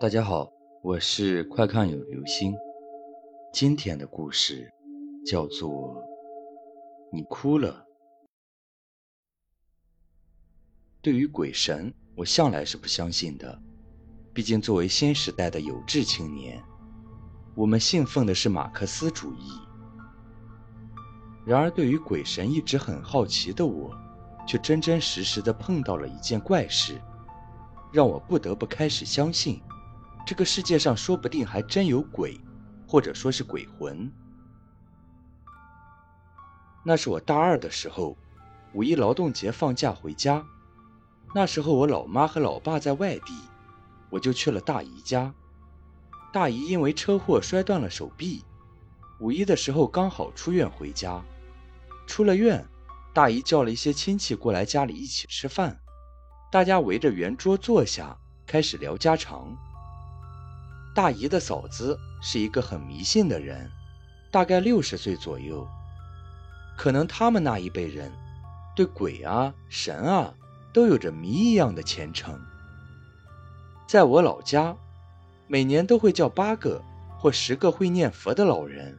大家好，我是快看有流星。今天的故事叫做《你哭了》。对于鬼神，我向来是不相信的。毕竟作为新时代的有志青年，我们信奉的是马克思主义。然而，对于鬼神一直很好奇的我，却真真实实的碰到了一件怪事，让我不得不开始相信。这个世界上说不定还真有鬼，或者说是鬼魂。那是我大二的时候，五一劳动节放假回家。那时候我老妈和老爸在外地，我就去了大姨家。大姨因为车祸摔断了手臂，五一的时候刚好出院回家。出了院，大姨叫了一些亲戚过来家里一起吃饭，大家围着圆桌坐下，开始聊家常。大姨的嫂子是一个很迷信的人，大概六十岁左右。可能他们那一辈人对鬼啊、神啊都有着谜一样的虔诚。在我老家，每年都会叫八个或十个会念佛的老人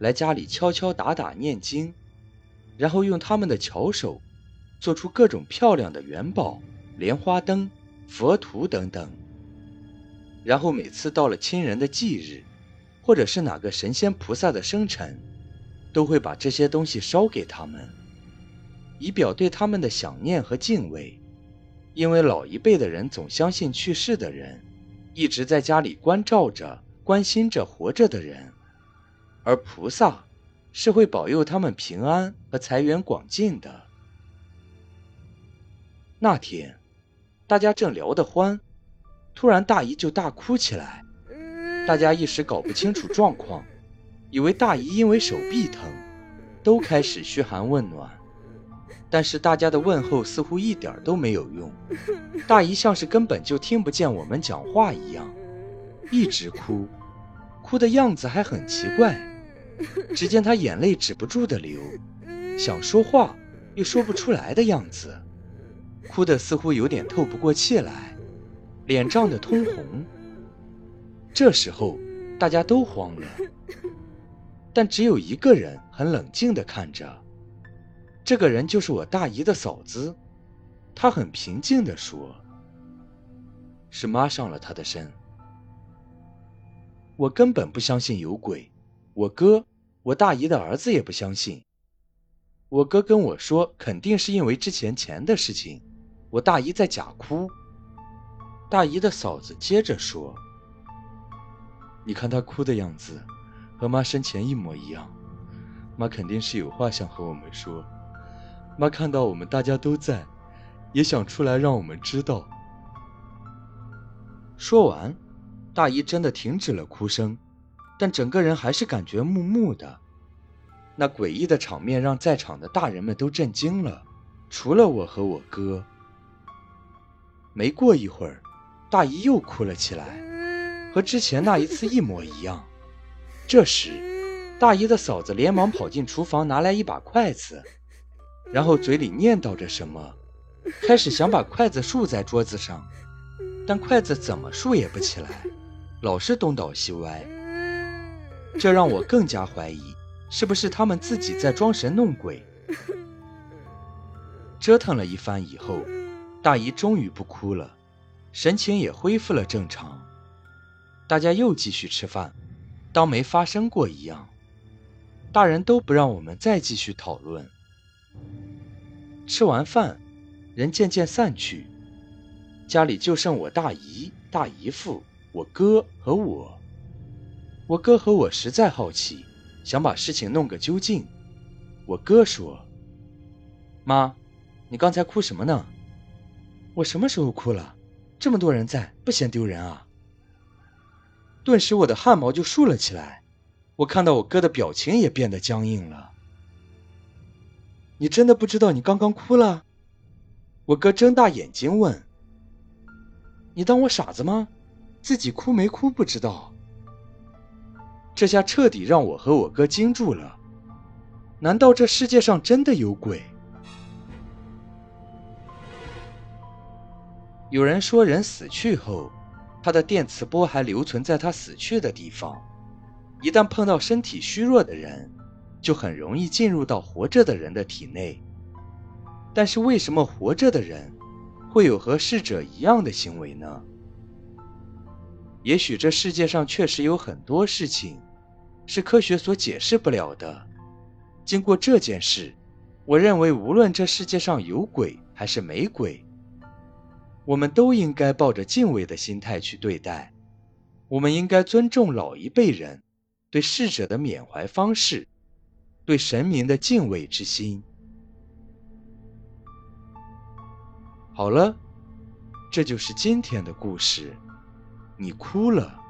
来家里敲敲打打念经，然后用他们的巧手做出各种漂亮的元宝、莲花灯、佛图等等。然后每次到了亲人的忌日，或者是哪个神仙菩萨的生辰，都会把这些东西烧给他们，以表对他们的想念和敬畏。因为老一辈的人总相信去世的人一直在家里关照着、关心着活着的人，而菩萨是会保佑他们平安和财源广进的。那天，大家正聊得欢。突然，大姨就大哭起来，大家一时搞不清楚状况，以为大姨因为手臂疼，都开始嘘寒问暖。但是大家的问候似乎一点都没有用，大姨像是根本就听不见我们讲话一样，一直哭，哭的样子还很奇怪。只见她眼泪止不住的流，想说话又说不出来的样子，哭的似乎有点透不过气来。脸涨得通红。这时候，大家都慌了，但只有一个人很冷静地看着。这个人就是我大姨的嫂子，她很平静地说：“是妈上了他的身。”我根本不相信有鬼，我哥，我大姨的儿子也不相信。我哥跟我说，肯定是因为之前钱的事情。我大姨在假哭。大姨的嫂子接着说：“你看她哭的样子，和妈生前一模一样。妈肯定是有话想和我们说。妈看到我们大家都在，也想出来让我们知道。”说完，大姨真的停止了哭声，但整个人还是感觉木木的。那诡异的场面让在场的大人们都震惊了，除了我和我哥。没过一会儿。大姨又哭了起来，和之前那一次一模一样。这时，大姨的嫂子连忙跑进厨房，拿来一把筷子，然后嘴里念叨着什么，开始想把筷子竖在桌子上，但筷子怎么竖也不起来，老是东倒西歪。这让我更加怀疑，是不是他们自己在装神弄鬼？折腾了一番以后，大姨终于不哭了。神情也恢复了正常，大家又继续吃饭，当没发生过一样。大人都不让我们再继续讨论。吃完饭，人渐渐散去，家里就剩我大姨、大姨夫、我哥和我。我哥和我实在好奇，想把事情弄个究竟。我哥说：“妈，你刚才哭什么呢？我什么时候哭了？”这么多人在，不嫌丢人啊！顿时我的汗毛就竖了起来，我看到我哥的表情也变得僵硬了。你真的不知道你刚刚哭了？我哥睁大眼睛问：“你当我傻子吗？自己哭没哭不知道？”这下彻底让我和我哥惊住了。难道这世界上真的有鬼？有人说，人死去后，他的电磁波还留存在他死去的地方。一旦碰到身体虚弱的人，就很容易进入到活着的人的体内。但是为什么活着的人会有和逝者一样的行为呢？也许这世界上确实有很多事情是科学所解释不了的。经过这件事，我认为无论这世界上有鬼还是没鬼，我们都应该抱着敬畏的心态去对待。我们应该尊重老一辈人。对逝者的缅怀方式，对神明的敬畏之心。好了，这就是今天的故事。你哭了。